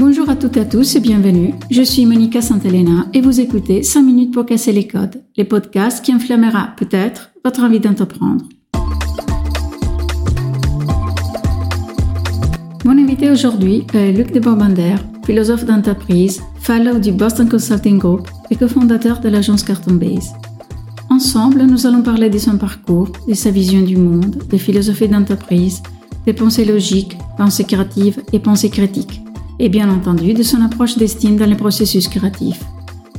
Bonjour à toutes et à tous et bienvenue. Je suis Monica Santelena et vous écoutez 5 minutes pour casser les codes, les podcasts qui inflammera peut-être votre envie d'entreprendre. Mon invité aujourd'hui est Luc de Borbander, philosophe d'entreprise, fellow du Boston Consulting Group et cofondateur de l'agence Carton Base. Ensemble, nous allons parler de son parcours, de sa vision du monde, des philosophies d'entreprise, des pensées logiques, pensées créatives et pensées critiques, et bien entendu de son approche d'estime dans les processus créatifs.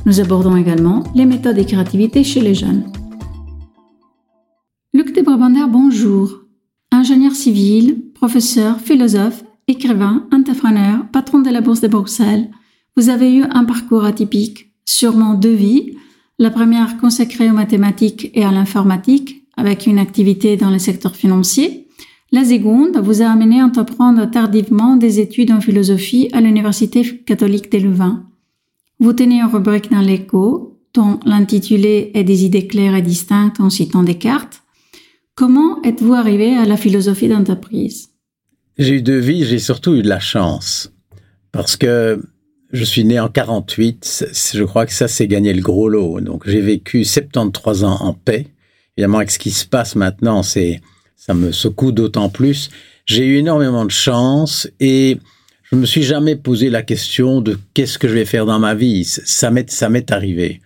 Nous abordons également les méthodes de créativité chez les jeunes. Luc de Brabander, bonjour. Ingénieur civil, professeur, philosophe, écrivain, entrepreneur, patron de la Bourse de Bruxelles, vous avez eu un parcours atypique, sûrement deux vies, la première consacrée aux mathématiques et à l'informatique, avec une activité dans le secteur financier. La seconde vous a amené à entreprendre tardivement des études en philosophie à l'Université catholique de Louvain. Vous tenez une rubrique dans l'écho, dont l'intitulé est des idées claires et distinctes en citant Descartes. Comment êtes-vous arrivé à la philosophie d'entreprise? J'ai eu deux vies, j'ai surtout eu de la chance. Parce que je suis né en 48. Je crois que ça, c'est gagner le gros lot. Donc, j'ai vécu 73 ans en paix. Évidemment, avec ce qui se passe maintenant, c'est, ça me secoue d'autant plus. J'ai eu énormément de chance et je me suis jamais posé la question de qu'est-ce que je vais faire dans ma vie. Ça m'est, arrivé.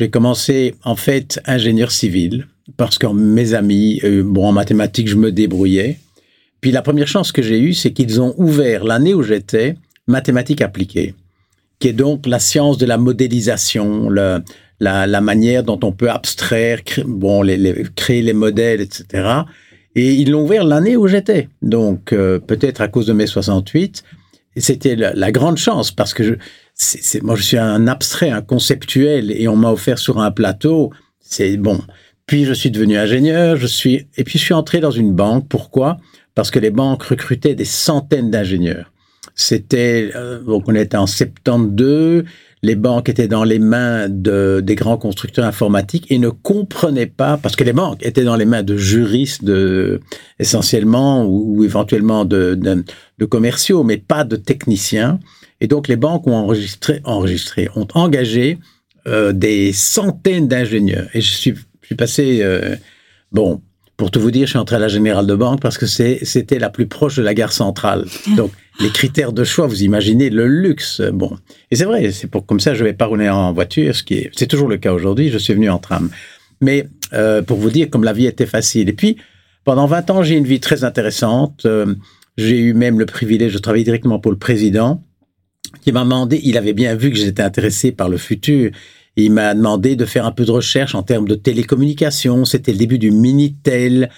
J'ai commencé, en fait, ingénieur civil parce que mes amis, euh, bon, en mathématiques, je me débrouillais. Puis la première chance que j'ai eue, c'est qu'ils ont ouvert l'année où j'étais mathématiques appliquées qui est donc la science de la modélisation, la, manière dont on peut abstraire, bon, créer les modèles, etc. Et ils l'ont ouvert l'année où j'étais. Donc, euh, peut-être à cause de mai 68. Et c'était la, grande chance parce que je, moi, je suis un abstrait, un conceptuel et on m'a offert sur un plateau. C'est bon. Puis, je suis devenu ingénieur. Je suis, et puis, je suis entré dans une banque. Pourquoi? Parce que les banques recrutaient des centaines d'ingénieurs. C'était, euh, donc on était en 72, les banques étaient dans les mains de, des grands constructeurs informatiques et ne comprenaient pas, parce que les banques étaient dans les mains de juristes essentiellement ou, éventuellement de, commerciaux, mais pas de techniciens. Et donc les banques ont enregistré, enregistré ont engagé euh, des centaines d'ingénieurs. Et je suis, je suis passé, euh, bon, pour tout vous dire, je suis entré à la Générale de Banque parce que c'était la plus proche de la gare centrale. Donc, les critères de choix, vous imaginez le luxe. Bon, et c'est vrai, c'est pour comme ça, je vais pas rouler en voiture, ce qui est, c'est toujours le cas aujourd'hui. Je suis venu en tram, mais euh, pour vous dire comme la vie était facile. Et puis, pendant 20 ans, j'ai une vie très intéressante. Euh, j'ai eu même le privilège de travailler directement pour le président, qui m'a demandé. Il avait bien vu que j'étais intéressé par le futur. Il m'a demandé de faire un peu de recherche en termes de télécommunications. C'était le début du Minitel.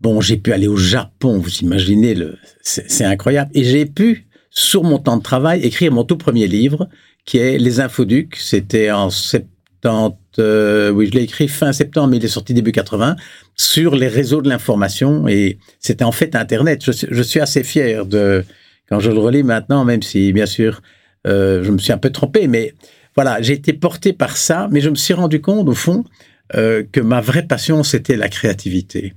Bon, j'ai pu aller au Japon, vous imaginez, c'est incroyable. Et j'ai pu, sur mon temps de travail, écrire mon tout premier livre, qui est Les Infoducs. C'était en 70, euh, oui, je l'ai écrit fin septembre, mais il est sorti début 80, sur les réseaux de l'information. Et c'était en fait Internet. Je, je, suis assez fier de, quand je le relis maintenant, même si, bien sûr, euh, je me suis un peu trompé, mais voilà, j'ai été porté par ça, mais je me suis rendu compte, au fond, euh, que ma vraie passion, c'était la créativité.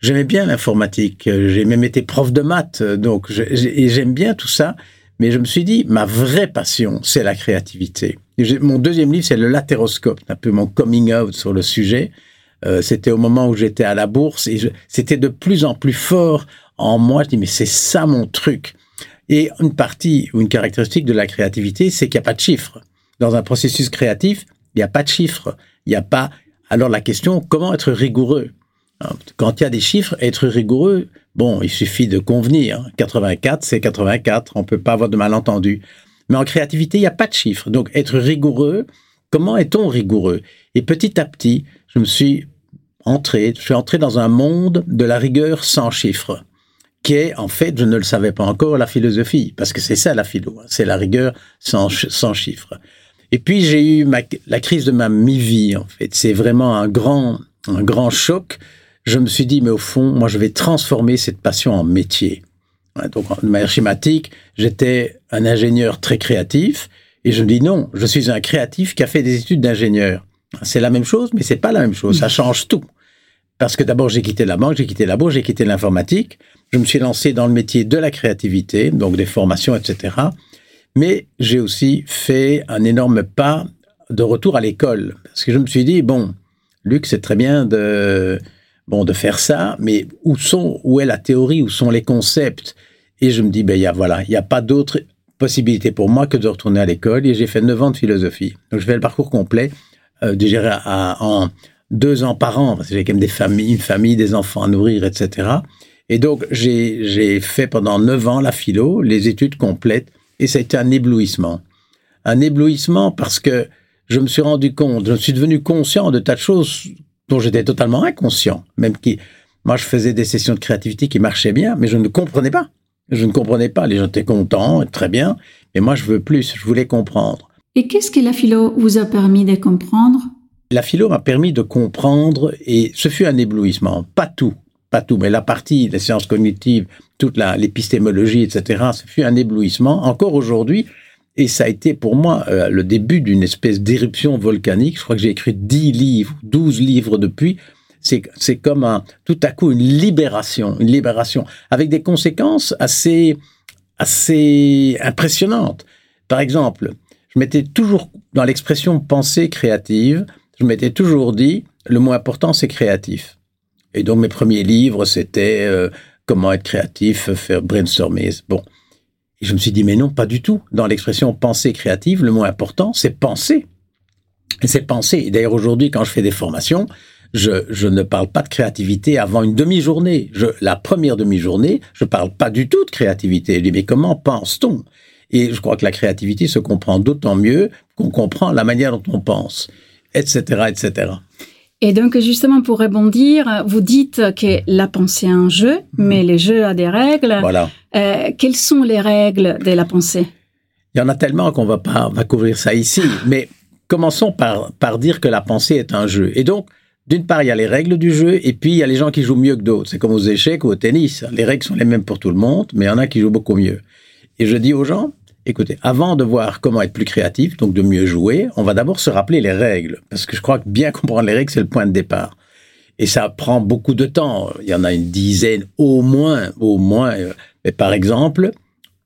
J'aimais bien l'informatique, j'ai même été prof de maths, donc j'aime bien tout ça, mais je me suis dit, ma vraie passion, c'est la créativité. Mon deuxième livre, c'est le latéroscope, un peu mon coming out sur le sujet. Euh, c'était au moment où j'étais à la bourse et c'était de plus en plus fort en moi. Je dis, mais c'est ça mon truc. Et une partie ou une caractéristique de la créativité, c'est qu'il n'y a pas de chiffres. Dans un processus créatif, il n'y a pas de chiffres. Il n'y a pas. Alors la question, comment être rigoureux? Quand il y a des chiffres, être rigoureux, bon, il suffit de convenir. 84, c'est 84, on peut pas avoir de malentendu. Mais en créativité, il n'y a pas de chiffres. Donc, être rigoureux, comment est-on rigoureux? Et petit à petit, je me suis entré, je suis entré dans un monde de la rigueur sans chiffres, qui est, en fait, je ne le savais pas encore, la philosophie, parce que c'est ça la philo, hein. c'est la rigueur sans, sans chiffres. Et puis, j'ai eu la crise de ma mi-vie, en fait. C'est vraiment un grand, un grand choc je me suis dit, mais au fond, moi, je vais transformer cette passion en métier. Donc, de manière schématique, j'étais un ingénieur très créatif, et je me dis non, je suis un créatif qui a fait des études d'ingénieur. C'est la même chose, mais c'est pas la même chose. Ça change tout. Parce que d'abord, j'ai quitté la banque, j'ai quitté la bourse, j'ai quitté l'informatique. Je me suis lancé dans le métier de la créativité, donc des formations, etc. Mais j'ai aussi fait un énorme pas de retour à l'école. Parce que je me suis dit, bon, Luc, c'est très bien de, bon, de faire ça, mais où, sont, où est la théorie, où sont les concepts? Et je me dis, ben, y a, voilà, il n'y a pas d'autre possibilité pour moi que de retourner à l'école. Et j'ai fait 9 ans de philosophie. Donc, je fais le parcours complet, euh, en deux ans par an, parce que j'ai quand même des familles, une famille, des enfants à nourrir, etc. Et donc, j'ai fait pendant 9 ans la philo, les études complètes, et ça a été un éblouissement. Un éblouissement parce que je me suis rendu compte, je suis devenu conscient de tas de choses dont j'étais totalement inconscient. Même qui, moi, je faisais des sessions de créativité qui marchaient bien, mais je ne comprenais pas. Je ne comprenais pas. Les gens étaient contents, très bien. Mais moi, je veux plus. Je voulais comprendre. Et qu'est-ce que la philo vous a permis de comprendre? La philo m'a permis de comprendre et ce fut un éblouissement. Pas tout, pas tout, mais la partie, les sciences cognitives, toute l'épistémologie, etc., ce fut un éblouissement. Encore aujourd'hui, et ça a été pour moi euh, le début d'une espèce d'éruption volcanique. Je crois que j'ai écrit 10 livres, 12 livres depuis. C'est comme un, tout à coup une libération, une libération, avec des conséquences assez, assez impressionnantes. Par exemple, je m'étais toujours, dans l'expression pensée créative, je m'étais toujours dit, le mot important, c'est créatif. Et donc mes premiers livres, c'était euh, comment être créatif, faire brainstormer. Bon, et je me suis dit, mais non, pas du tout. Dans l'expression pensée créative, le mot important, c'est penser. Et c'est penser. D'ailleurs, aujourd'hui, quand je fais des formations, je, ne parle pas de créativité avant une demi-journée. La première demi-journée, je parle pas du tout de créativité. Je dis, mais comment pense-t-on? Et je crois que la créativité se comprend d'autant mieux qu'on comprend la manière dont on pense, etc., etc. Et donc, justement, pour rebondir, vous dites que la pensée est un jeu, mhm. mais le jeu a des règles. Voilà. Euh, quelles sont les règles de la pensée? Il y en a tellement qu'on va pas va couvrir ça ici. Mais commençons par, par dire que la pensée est un jeu. Et donc, d'une part, il y a les règles du jeu, et puis il y a les gens qui jouent mieux que d'autres. C'est comme aux échecs ou au tennis. Les règles sont les mêmes pour tout le monde, mais il y en a qui jouent beaucoup mieux. Et je dis aux gens, Écoutez, avant de voir comment être plus créatif, donc de mieux jouer, on va d'abord se rappeler les règles, parce que je crois que bien comprendre les règles, c'est le point de départ. Et ça prend beaucoup de temps. Il y en a une dizaine au moins, au moins. Mais par exemple,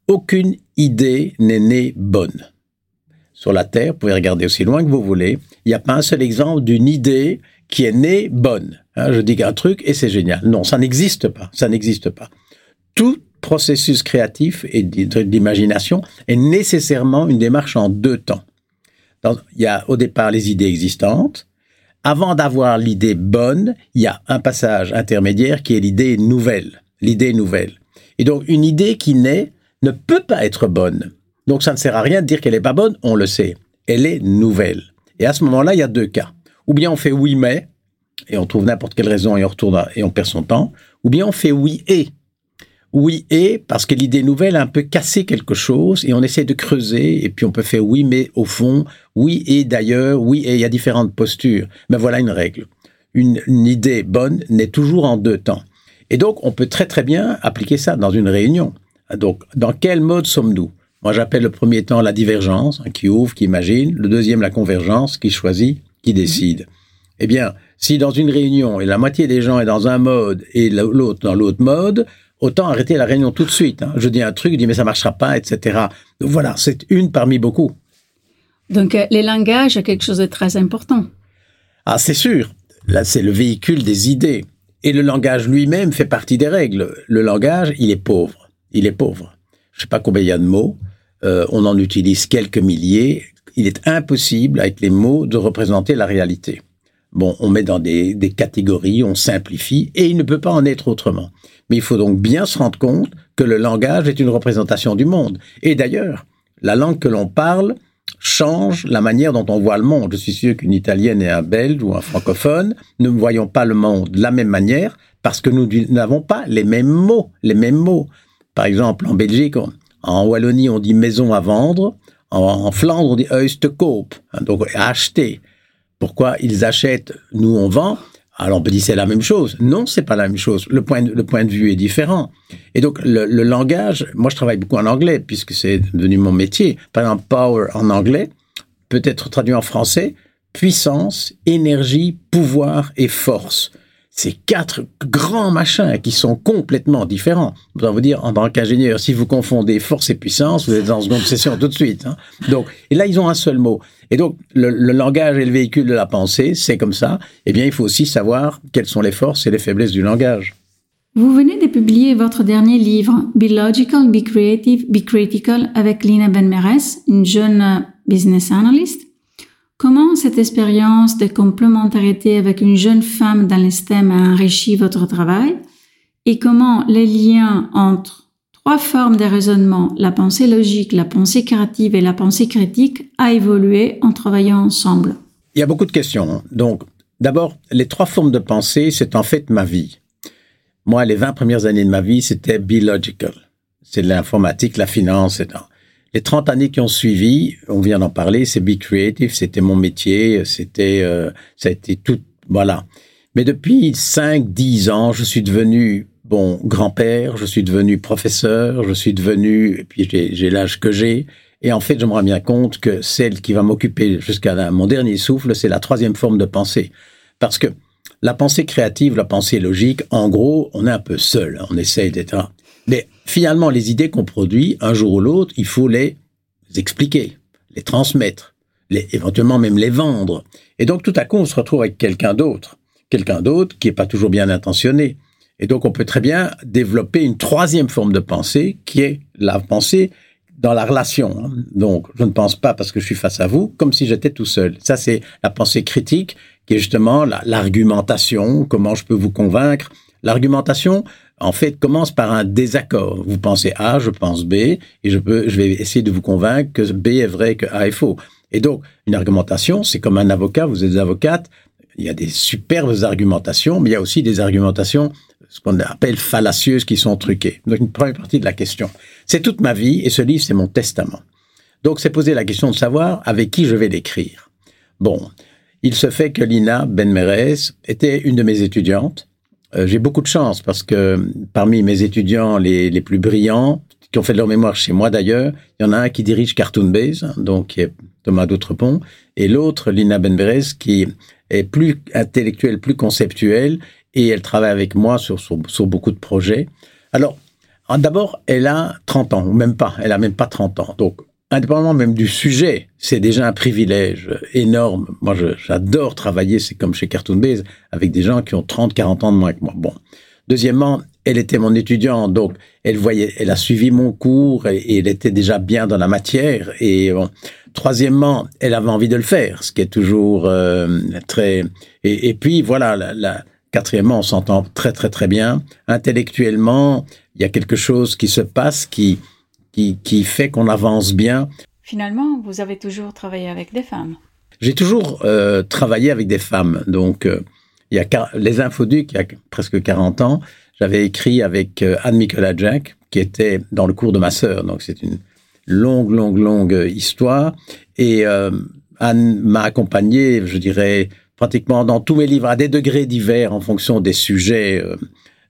aucune idée n'est née bonne. Sur la Terre, vous pouvez regarder aussi loin que vous voulez, il n'y a pas un seul exemple d'une idée qui est née bonne. Hein, je dis un truc et c'est génial. Non, ça n'existe pas. Ça n'existe pas. Tout processus créatif et d'imagination est nécessairement une démarche en deux temps. il y a au départ les idées existantes. Avant d'avoir l'idée bonne, il y a un passage intermédiaire qui est l'idée nouvelle. L'idée nouvelle. Et donc une idée qui naît ne peut pas être bonne. Donc ça ne sert à rien de dire qu'elle n'est pas bonne, on le sait. Elle est nouvelle. Et à ce moment-là, il y a deux cas. Ou bien on fait oui mais, et on trouve n'importe quelle raison et on retourne et on perd son temps. Ou bien on fait oui et, oui et, parce que l'idée nouvelle a un peu cassé quelque chose et on essaie de creuser et puis on peut faire oui mais au fond, oui et d'ailleurs, oui et il y a différentes postures. Mais voilà une règle. Une, idée bonne n'est toujours en deux temps. Et donc on peut très très bien appliquer ça dans une réunion. Donc dans quel mode sommes-nous? Moi j'appelle le premier temps la divergence, hein, qui ouvre, qui imagine. Le deuxième la convergence, qui choisit, qui décide. Eh bien, si dans une réunion et la moitié des gens est dans un mode et l'autre dans l'autre mode, autant arrêter la réunion tout de suite. Hein. Je dis un truc, je dis mais ça marchera pas, etc. voilà, c'est une parmi beaucoup. Donc euh, les langages, quelque chose de très important. Ah, c'est sûr. Là, c'est le véhicule des idées. Et le langage lui-même fait partie des règles. Le langage, il est pauvre. Il est pauvre. Je sais pas combien il y a de mots. Euh, on en utilise quelques milliers. Il est impossible, avec les mots, de représenter la réalité. Bon, on met dans des, des catégories, on simplifie, et il ne peut pas en être autrement. Mais il faut donc bien se rendre compte que le langage est une représentation du monde. Et d'ailleurs, la langue que l'on parle change la manière dont on voit le monde. Je suis sûr qu'une Italienne et un Belge ou un francophone ne voyons pas le monde de la même manière parce que nous n'avons pas les mêmes mots, les mêmes mots. Par exemple, en Belgique, en Wallonie, on dit maison à vendre. En, Flandre, on dit koop, hein, donc acheter. Pourquoi ils achètent, nous on vend alors on peut dire c'est la même chose. Non, c'est pas la même chose. Le point, de, vue est différent. Et donc le, le langage, moi je travaille beaucoup en anglais puisque c'est devenu mon métier. Par exemple, power en anglais peut être traduit en français puissance, énergie, pouvoir et force. Ces quatre grands machins qui sont complètement différents. Dois vous dire, en tant qu'ingénieur, si vous confondez force et puissance, vous êtes dans une obsession tout de suite. Hein. Donc, et là, ils ont un seul mot. Et donc, le, le langage est le véhicule de la pensée, c'est comme ça. Eh bien, il faut aussi savoir quelles sont les forces et les faiblesses du langage. Vous venez de publier votre dernier livre, Be Logical, Be Creative, Be Critical, avec Lina Benmeres, une jeune business analyst. Comment cette expérience de complémentarité avec une jeune femme dans les STEM a enrichi votre travail? Et comment les liens entre trois formes de raisonnement, la pensée logique, la pensée créative et la pensée critique, a évolué en travaillant ensemble? Il y a beaucoup de questions. Donc, d'abord, les trois formes de pensée, c'est en fait ma vie. Moi, les 20 premières années de ma vie, c'était be logical. C'est l'informatique, la finance, etc. Les 30 années qui ont suivi, on vient d'en parler, c'est Be Creative, c'était mon métier, c'était, euh, ça a été tout, voilà. Mais depuis 5, 10 ans, je suis devenu, bon, grand-père, je suis devenu professeur, je suis devenu, et puis j'ai l'âge que j'ai, et en fait, je me rends bien compte que celle qui va m'occuper jusqu'à mon dernier souffle, c'est la troisième forme de pensée. Parce que la pensée créative, la pensée logique, en gros, on est un peu seul, on essaye d'être mais finalement, les idées qu'on produit, un jour ou l'autre, il faut les expliquer, les transmettre, éventuellement même les vendre. Et donc, tout à coup, on se retrouve avec quelqu'un d'autre. Quelqu'un d'autre qui n'est pas toujours bien intentionné. Et donc, on peut très bien développer une troisième forme de pensée qui est la pensée dans la relation. Donc, je ne pense pas parce que je suis face à vous comme si j'étais tout seul. Ça, c'est la pensée critique qui est justement l'argumentation, comment je peux vous convaincre. L'argumentation, en fait, commence par un désaccord. Vous pensez A, je pense B, et je peux, je vais essayer de vous convaincre que B est vrai, que A est faux. Et donc, une argumentation, c'est comme un avocat, vous êtes avocate, il y a des superbes argumentations, mais il y a aussi des argumentations, ce qu'on appelle fallacieuses, qui sont truquées. Donc, une première partie de la question. C'est toute ma vie, et ce livre, c'est mon testament. Donc, c'est poser la question de savoir avec qui je vais l'écrire. Bon, il se fait que Lina Benmerez était une de mes étudiantes, euh, j'ai beaucoup de chance parce que parmi mes étudiants les, les, plus brillants, qui ont fait de leur mémoire chez moi d'ailleurs, il y en a un qui dirige Cartoon Base, donc qui est Thomas Doutrepont, et l'autre, Lina Benberez, qui est plus intellectuelle, plus conceptuelle, et elle travaille avec moi sur, sur, sur beaucoup de projets. Alors, d'abord, elle a 30 ans, ou même pas, elle a même pas 30 ans. Donc, indépendamment même du sujet, c'est déjà un privilège énorme. Moi, j'adore travailler, c'est comme chez Cartoon Base, avec des gens qui ont 30, 40 ans de moins que moi. Bon. Deuxièmement, elle était mon étudiante, donc elle voyait, elle a suivi mon cours et, elle était déjà bien dans la matière. Et bon. troisièmement, elle avait envie de le faire, ce qui est toujours euh, très. Et, et, puis voilà, la, la quatrièmement, on s'entend très très très bien. Intellectuellement, il y a quelque chose qui se passe qui qui, fait qu'on avance bien. Finalement, vous avez toujours travaillé avec des femmes. J'ai toujours euh, travaillé avec des femmes. Donc, euh, il y a les Infoducs, il y a presque 40 ans, j'avais écrit avec euh, Anne-Nicolas Jack, qui était dans le cours de ma sœur. Donc, c'est une longue, longue, longue histoire. Et Anne m'a accompagné, je dirais, pratiquement dans tous mes livres, à des degrés divers en fonction des sujets.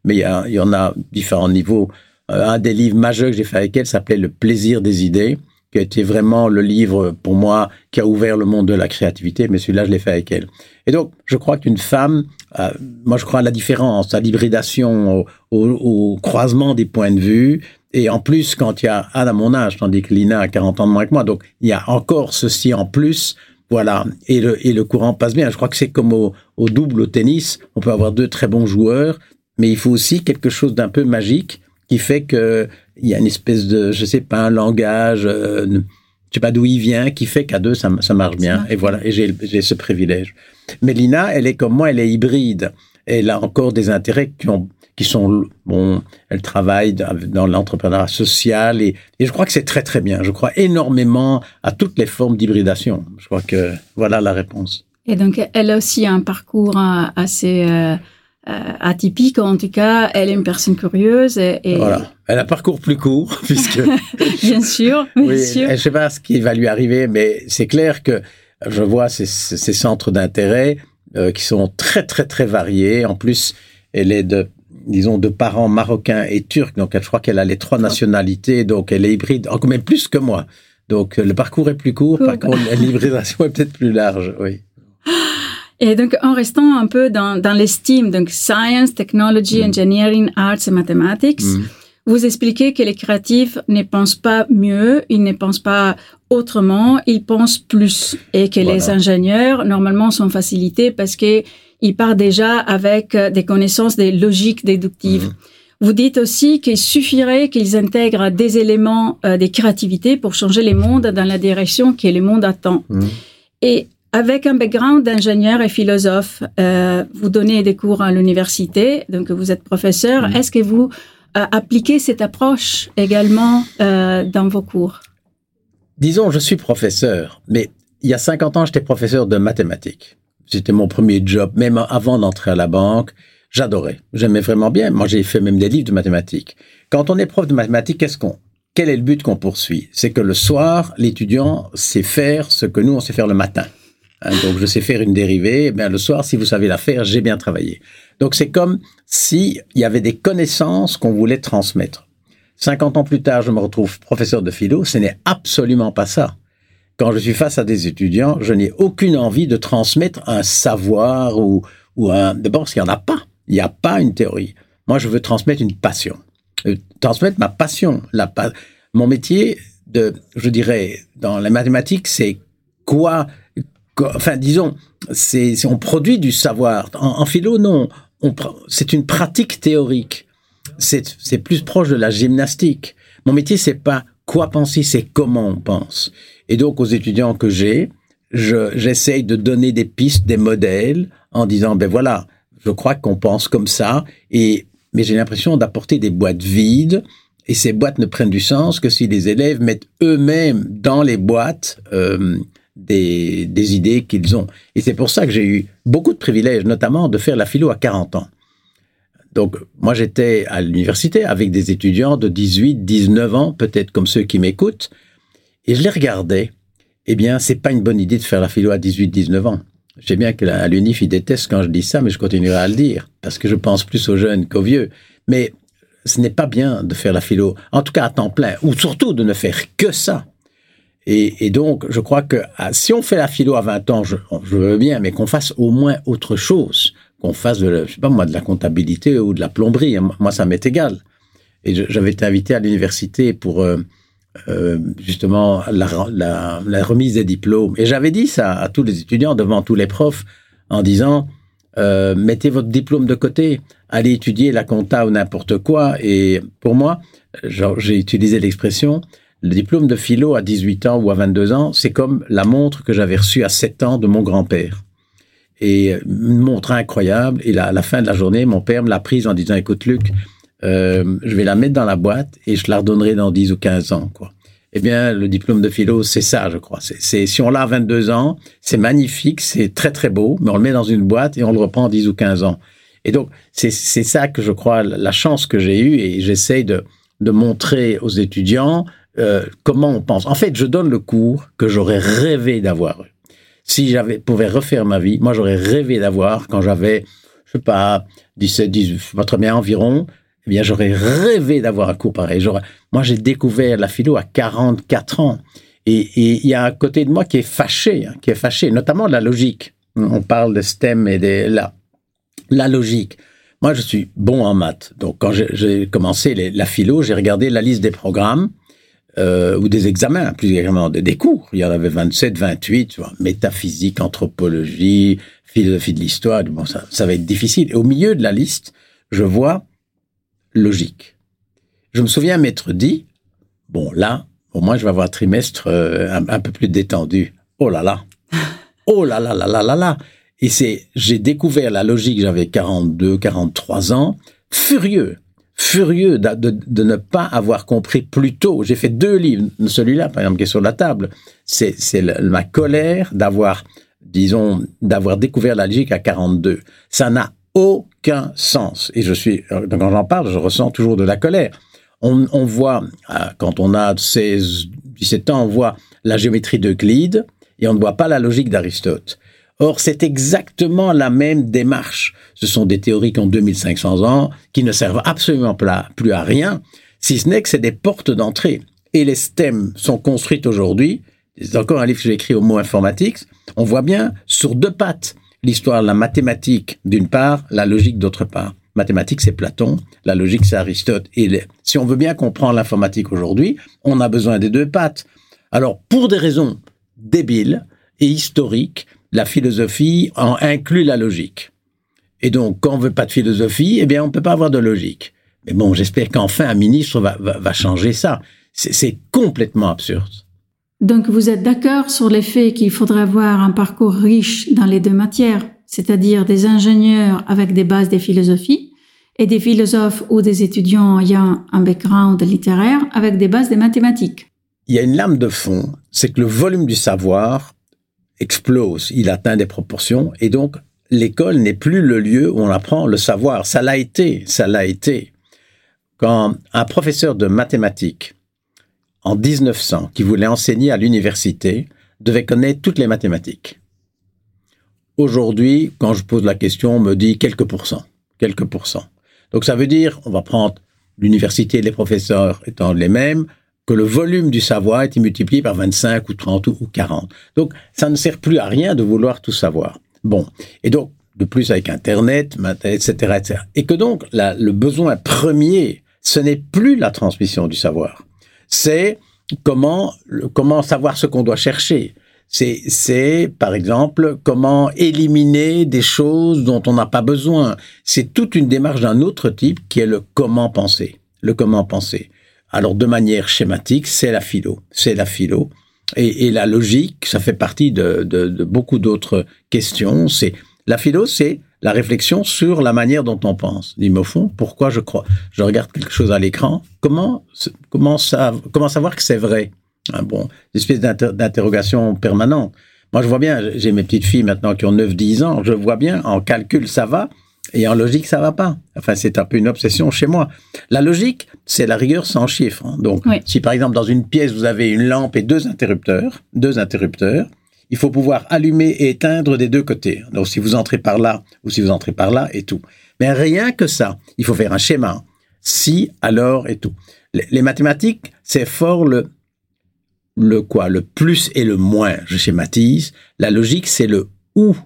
mais il y, il y en a différents niveaux. Euh, un des livres majeurs que j'ai fait avec elle s'appelait Le plaisir des idées, qui a été vraiment le livre pour moi qui a ouvert le monde de la créativité, mais celui-là, je l'ai fait avec elle. Et donc, je crois qu'une femme, euh, moi, je crois à la différence, à l'hybridation, au, croisement des points de vue. Et en plus, quand il y a Anne à mon âge, tandis que Lina a 40 ans de moins que moi, donc il y a encore ceci en plus. Voilà, et le, et le courant passe bien. Je crois que c'est comme au, au double au tennis, on peut avoir deux très bons joueurs, mais il faut aussi quelque chose d'un peu magique qui fait que il y a une espèce de, je sais pas, un langage, euh, je sais pas d'où il vient, qui fait qu'à deux ça, ça marche bien. Et voilà, et j'ai ce privilège. Mais Lina, elle est comme moi, elle est hybride. Elle a encore des intérêts qui ont qui sont bon, elle travaille dans l'entrepreneuriat social et, et, je crois que c'est très très bien. Je crois énormément à toutes les formes d'hybridation. Je crois que voilà la réponse. Et donc elle a aussi un parcours euh, assez euh, atypique. En tout cas, elle est une personne curieuse. Et, Voilà. Elle a un parcours plus court, puisque. bien sûr, bien oui, sûr. Je ne sais pas ce qui va lui arriver, mais c'est clair que je vois ces, ces centres d'intérêt euh, qui sont très, très, très variés. En plus, elle est de disons, de parents marocains et turcs. Donc, je crois qu'elle a les trois nationalités. Donc, elle est hybride, encore même plus que moi. Donc, le parcours est plus court. Par contre, l'hybridation est peut-être plus large, oui. Et donc, en restant un peu dans, dans l'estime, donc science, technology, mm. engineering, arts et mathematics, mm. vous expliquez que les créatifs ne pensent pas mieux, ils ne pensent pas autrement, ils pensent plus. Et que les ingénieurs, normalement, sont facilités parce que ils partent déjà avec euh, des connaissances des logiques déductives. Mm. Vous dites aussi qu'il suffirait qu'ils intègrent des éléments euh, des créativités pour changer les mondes dans la direction que le monde attend. Et avec un background d'ingénieur et philosophe, euh, vous donnez des cours à l'université, donc vous êtes professeur. Est-ce que vous euh, appliquez cette approche également euh, dans vos cours? Disons, je suis professeur, mais il y a 50 ans, j'étais professeur de mathématiques. C'était mon premier job, même avant d'entrer à la banque. J'adorais, j'aimais vraiment bien. Moi, j'ai fait même des livres de mathématiques. Quand on est prof de mathématiques, qu'est-ce qu'on quel est le but qu'on poursuit? C'est que le soir, l'étudiant sait faire ce que nous, on sait faire le matin. Hein, donc, je sais faire une dérivée. Eh le soir, si vous savez la faire, j'ai bien travaillé. Donc, c'est comme s'il y avait des connaissances qu'on voulait transmettre. 50 ans plus tard, je me retrouve professeur de philo. Ce n'est absolument pas ça. Quand je suis face à des étudiants, je n'ai aucune envie de transmettre un savoir ou, un... D'abord, parce qu'il n'y en a pas. Il n'y a pas une théorie. Moi, je veux transmettre une passion. Euh, transmettre ma passion. Mon métier, je dirais, dans les mathématiques, c'est quoi enfin disons, c'est on produit du savoir. En, philo, non, c'est une pratique théorique. C'est plus proche de la gymnastique. Mon métier, c'est pas quoi penser, c'est comment on pense. Et donc, aux étudiants que j'ai, j'essaye de donner des pistes, des modèles, en disant, ben voilà, je crois qu'on pense comme ça, et mais j'ai l'impression d'apporter des boîtes vides, et ces boîtes ne prennent du sens que si les élèves mettent eux-mêmes dans les boîtes euh, des, idées qu'ils ont. Et c'est pour ça que j'ai eu beaucoup de privilèges, notamment de faire la philo à 40 ans. Donc, moi, j'étais à l'université avec des étudiants de 18, 19 ans, peut-être comme ceux qui m'écoutent, et je les regardais. Eh bien, c'est pas une bonne idée de faire la philo à 18, 19 ans. Je sais bien qu'à l'UNIF, ils détestent quand je dis ça, mais je continuerai à le dire, parce que je pense plus aux jeunes qu'aux vieux. Mais ce n'est pas bien de faire la philo, en tout cas à temps plein, ou surtout de ne faire que ça. Et, donc, je crois que ah, si on fait la philo à 20 ans, je, veux bien, mais qu'on fasse au moins autre chose, qu'on fasse de, je sais pas moi, de la comptabilité ou de la plomberie. Moi, ça m'est égal. Et j'avais été invité à l'université pour euh, euh, justement la, remise des diplômes. Et j'avais dit ça à tous les étudiants devant tous les profs en disant euh, mettez votre diplôme de côté, allez étudier la compta ou n'importe quoi. Et pour moi, j'ai utilisé l'expression le diplôme de philo à 18 ans ou à 22 ans, c'est comme la montre que j'avais reçue à 7 ans de mon grand-père. Et euh, une montre incroyable. Et à la fin de la journée, mon père me l'a prise en disant, écoute Luc, euh, je vais la mettre dans la boîte et je la redonnerai dans 10 ou 15 ans. quoi. Eh bien, le diplôme de philo, c'est ça, je crois. C'est si on l'a à 22 ans, c'est magnifique, c'est très très beau, mais on le met dans une boîte et on le reprend en 10 ou 15 ans. Et donc, c'est ça que je crois, la chance que j'ai eue et j'essaye de, de montrer aux étudiants euh, comment on pense. En fait, je donne le cours que j'aurais rêvé d'avoir. Si j'avais pouvais refaire ma vie, moi j'aurais rêvé d'avoir quand j'avais, je sais pas, 17, 18, je sais pas bien environ. Eh bien, j'aurais rêvé d'avoir un cours pareil. Moi, j'ai découvert la philo à 44 ans. Et il y a un côté de moi qui est fâché, hein, qui est fâché, notamment la logique. On parle de STEM et de la, la logique. Moi, je suis bon en maths. Donc, quand j'ai commencé la philo, j'ai regardé la liste des programmes euh, ou des examens, plus exactement des cours. Il y en avait 27, 28, tu vois, métaphysique, anthropologie, philosophie de l'histoire. Bon, ça, ça va être difficile. Et au milieu de la liste, je vois logique. Je me souviens m'être dit, bon là, au moins je vais avoir un trimestre euh, un, un, peu plus détendu. Oh là là, oh là là là là là là. Et c'est, j'ai découvert la logique, j'avais 42, 43 ans, furieux furieux de, ne pas avoir compris plus tôt. J'ai fait deux livres, celui-là par exemple qui est sur la table, c'est ma colère d'avoir, disons, d'avoir découvert la logique à 42. Ça n'a aucun sens. Et je suis, quand j'en parle, je ressens toujours de la colère. On, on voit, euh, quand on a 16, 17 ans, on voit la géométrie d'Euclide et on ne voit pas la logique d'Aristote. Or, c'est exactement la même démarche. Ce sont des théories qui ont 2500 ans, qui ne servent absolument plus à rien, si ce n'est que c'est des portes d'entrée. Et les STEM sont construites aujourd'hui, c'est encore un livre que j'ai écrit au mot informatique, on voit bien sur deux pattes. l'histoire la mathématique d'une part, la logique d'autre part. Mathématiques, c'est Platon, la logique, c'est Aristote. Et si on veut bien comprendre l'informatique aujourd'hui, on a besoin des deux pattes. Alors, pour des raisons débiles et historiques, la philosophie en inclut la logique. Et donc, quand on veut pas de philosophie, eh bien, on peut pas avoir de logique. Mais bon, j'espère qu'enfin un ministre va, va changer ça. C'est complètement absurde. Donc, vous êtes d'accord sur le fait qu'il faudrait avoir un parcours riche dans les deux matières, c'est-à-dire des ingénieurs avec des bases de philosophie et des philosophes ou des étudiants ayant un background littéraire avec des bases de mathématiques. Il y a une lame de fond, c'est que le volume du savoir explose, il atteint des proportions, et donc l'école n'est plus le lieu où on apprend le savoir. Ça l'a été, ça l'a été. Quand un professeur de mathématiques en 1900 qui voulait enseigner à l'université devait connaître toutes les mathématiques. Aujourd'hui, quand je pose la question, on me dit quelques pourcents, quelques pourcents. Donc ça veut dire, on va prendre l'université, les professeurs étant les mêmes, que le volume du savoir est multiplié par 25 ou 30 ou 40. Donc ça ne sert plus à rien de vouloir tout savoir. Bon, et donc de plus avec Internet, etc., etc. Et que donc le besoin premier, ce n'est plus la transmission du savoir, c'est comment comment savoir ce qu'on doit chercher. C'est, par exemple, comment éliminer des choses dont on n'a pas besoin. C'est toute une démarche d'un autre type qui est le comment penser. Le comment penser. Alors, de manière schématique, c'est la philo. C'est la philo. Et, la logique, ça fait partie de, beaucoup d'autres questions. C'est la philo, c'est la réflexion sur la manière dont on pense. Dis-moi au fond, pourquoi je crois? Je regarde quelque chose à l'écran. Comment comment ça comment savoir que c'est vrai? Un bon, une espèce d'interrogation permanente. Moi, je vois bien, j'ai mes petites filles maintenant qui ont 9-10 ans, je vois bien, en calcul, ça va, et en logique, ça va pas. Enfin, c'est un peu une obsession chez moi. La logique, c'est la rigueur sans chiffre. Hein. Donc, si par exemple, dans une pièce, vous avez une lampe et deux interrupteurs, deux interrupteurs, il faut pouvoir allumer et éteindre des deux côtés. Donc, si vous entrez par là ou si vous entrez par là et tout. Mais rien que ça, il faut faire un schéma. Si, alors et tout. Les mathématiques, c'est fort le le quoi, le plus et le moins, je schématise. La logique, c'est le ou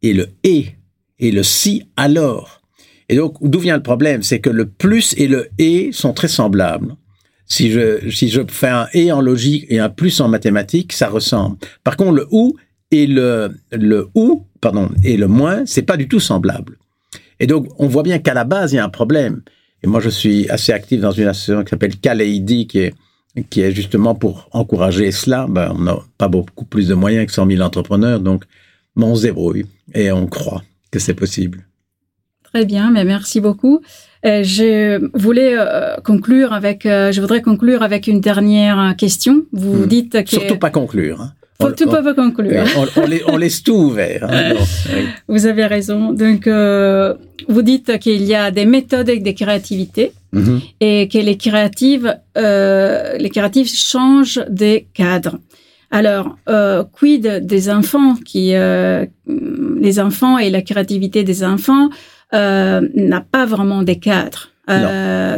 et le et et le si alors. Et donc, d'où vient le problème? C'est que le plus et le et sont très semblables. Si je, si je fais un et en logique et un plus en mathématiques, ça ressemble. Par contre, le ou et le, le ou, pardon, et le moins, c'est pas du tout semblable. Et donc, on voit bien qu'à la base, il y a un problème. Et moi, je suis assez actif dans une association qui s'appelle Kaleidi, qui est qui est justement pour encourager cela. Ben, on n'a pas beaucoup plus de moyens que 100 000 entrepreneurs, donc on se débrouille et on croit que c'est possible. Très bien, mais merci beaucoup. Euh, je voulais euh, conclure avec, euh, je voudrais conclure avec une dernière question. Vous hmm. dites que surtout pas conclure. Hein. Faut on, tout pas conclure. On, laisse tout ouvert. Hein, Vous avez raison. Donc, vous dites qu'il y a des méthodes et des créativités. Mm-hmm. et que les créatives, les créatives changent des cadres. Alors, euh, quid des enfants qui, euh, les enfants et la créativité des enfants euh, n'a pas vraiment des cadres.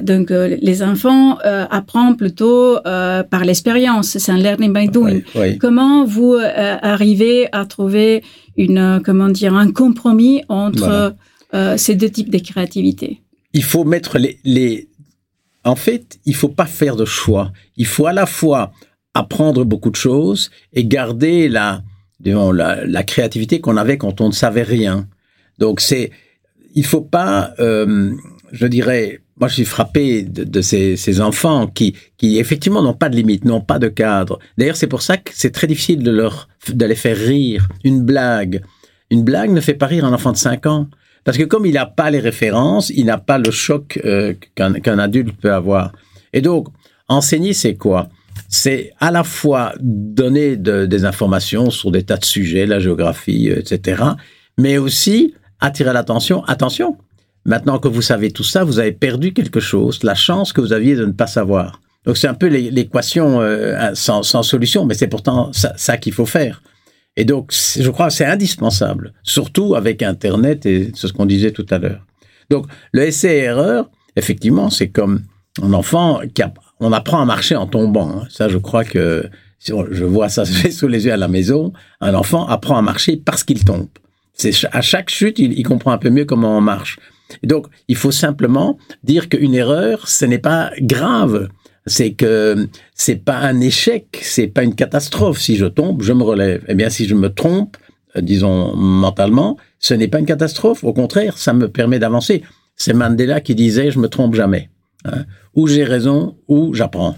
Donc, les enfants apprennent plutôt par l'expérience. C'est un learning by doing. Comment vous arrivez à trouver une, comment dire, un compromis entre ces deux types de créativité? Il faut mettre les, En fait, il faut pas faire de choix. Il faut à la fois apprendre beaucoup de choses et garder la, la, créativité qu'on avait quand on ne savait rien. Donc c'est, il faut pas, euh, je dirais, moi je suis frappé de, ces, ces, enfants qui, qui effectivement n'ont pas de limite, n'ont pas de cadre. D'ailleurs c'est pour ça que c'est très difficile de leur, les faire rire. Une blague, une blague ne fait pas rire un enfant de 5 ans. Parce que comme il n'a pas les références, il n'a pas le choc euh, qu'un adulte peut avoir. Et donc, enseigner, c'est quoi? C'est à la fois donner des informations sur des tas de sujets, la géographie, euh, etc., mais aussi attirer l'attention. Attention, maintenant que vous savez tout ça, vous avez perdu quelque chose, la chance que vous aviez de ne pas savoir. Donc c'est un peu l'équation euh, sans, solution, mais c'est pourtant ça qu'il faut faire. Et donc, je crois que c'est indispensable, surtout avec Internet et c'est ce qu'on disait tout à l'heure. Donc, le essai-erreur, effectivement, c'est comme un enfant qui on apprend à marcher en tombant. Hein. Ça, je crois que je vois ça sous les yeux à la maison. Un enfant apprend à marcher parce qu'il tombe. C'est à chaque chute, il, il, comprend un peu mieux comment on marche. Et donc, il faut simplement dire qu'une erreur, ce n'est pas grave. C'est que c'est pas un échec, c'est pas une catastrophe. Si je tombe, je me relève. Eh bien, si je me trompe, euh, disons mentalement, ce n'est pas une catastrophe. Au contraire, ça me permet d'avancer. C'est Mandela qui disait je me trompe jamais. Hein. Ou j'ai raison, ou j'apprends.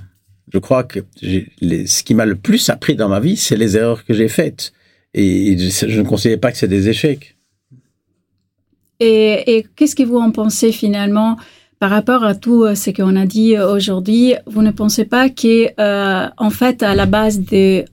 Je crois que ce qui m'a le plus appris dans ma vie, c'est les erreurs que j'ai faites. Et je ne considère pas que c'est des échecs. Et, qu'est-ce que vous en pensez finalement par rapport à tout euh, ce qu'on a dit euh, aujourd'hui, vous ne pensez pas que, euh, en fait, à la base de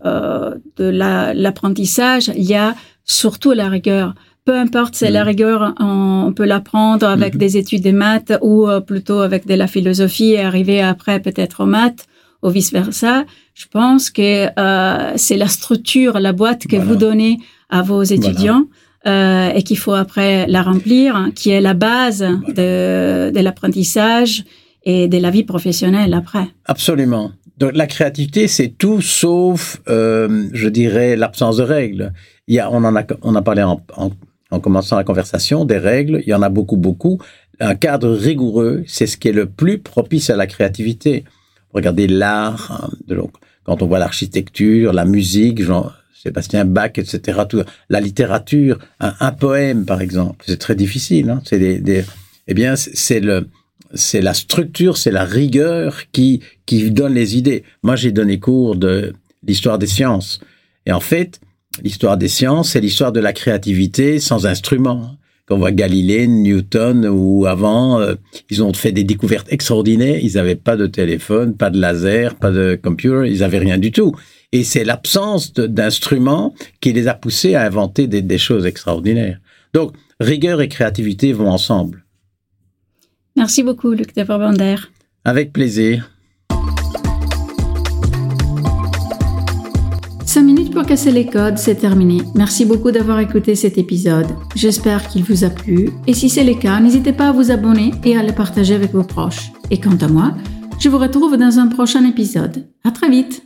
l'apprentissage, il y a surtout la rigueur? Peu importe, c'est la mm. rigueur, on, peut l'apprendre avec mm-hmm. des études de maths ou euh, plutôt avec de la philosophie et arriver après peut-être aux maths ou vice versa. Je pense que c'est la structure, la boîte que vous donnez à vos étudiants. Euh, et qu'il faut après la remplir, hein, qui est la base de, de l'apprentissage et de la vie professionnelle après. Absolument. Donc la créativité, c'est tout sauf, euh, je dirais, l'absence de règles. Il y a, on en a, on a parlé en, en, en, commençant la conversation des règles. Il y en a beaucoup, beaucoup. Un cadre rigoureux, c'est ce qui est le plus propice à la créativité. Regardez l'art, hein, quand on voit l'architecture, la musique, genre, Sébastien Bach, etc. La littérature, un, poème par exemple, c'est très difficile. Hein. c'est des, eh bien, c'est le, c'est la structure, c'est la rigueur qui qui donne les idées. Moi, j'ai donné cours de l'histoire des sciences, et en fait, l'histoire des sciences, c'est l'histoire de la créativité sans instrument. Quand on voit Galilée, Newton ou avant, euh, ils ont fait des découvertes extraordinaires. Ils n'avaient pas de téléphone, pas de laser, pas de computer, ils n'avaient rien du tout. Et c'est l'absence d'instruments qui les a poussés à inventer des, choses extraordinaires. Donc, rigueur et créativité vont ensemble. Merci beaucoup, Luc de Avec plaisir. Pour casser les codes, c'est terminé. Merci beaucoup d'avoir écouté cet épisode. J'espère qu'il vous a plu et si c'est le cas, n'hésitez pas à vous abonner et à le partager avec vos proches. Et quant à moi, je vous retrouve dans un prochain épisode. À très vite!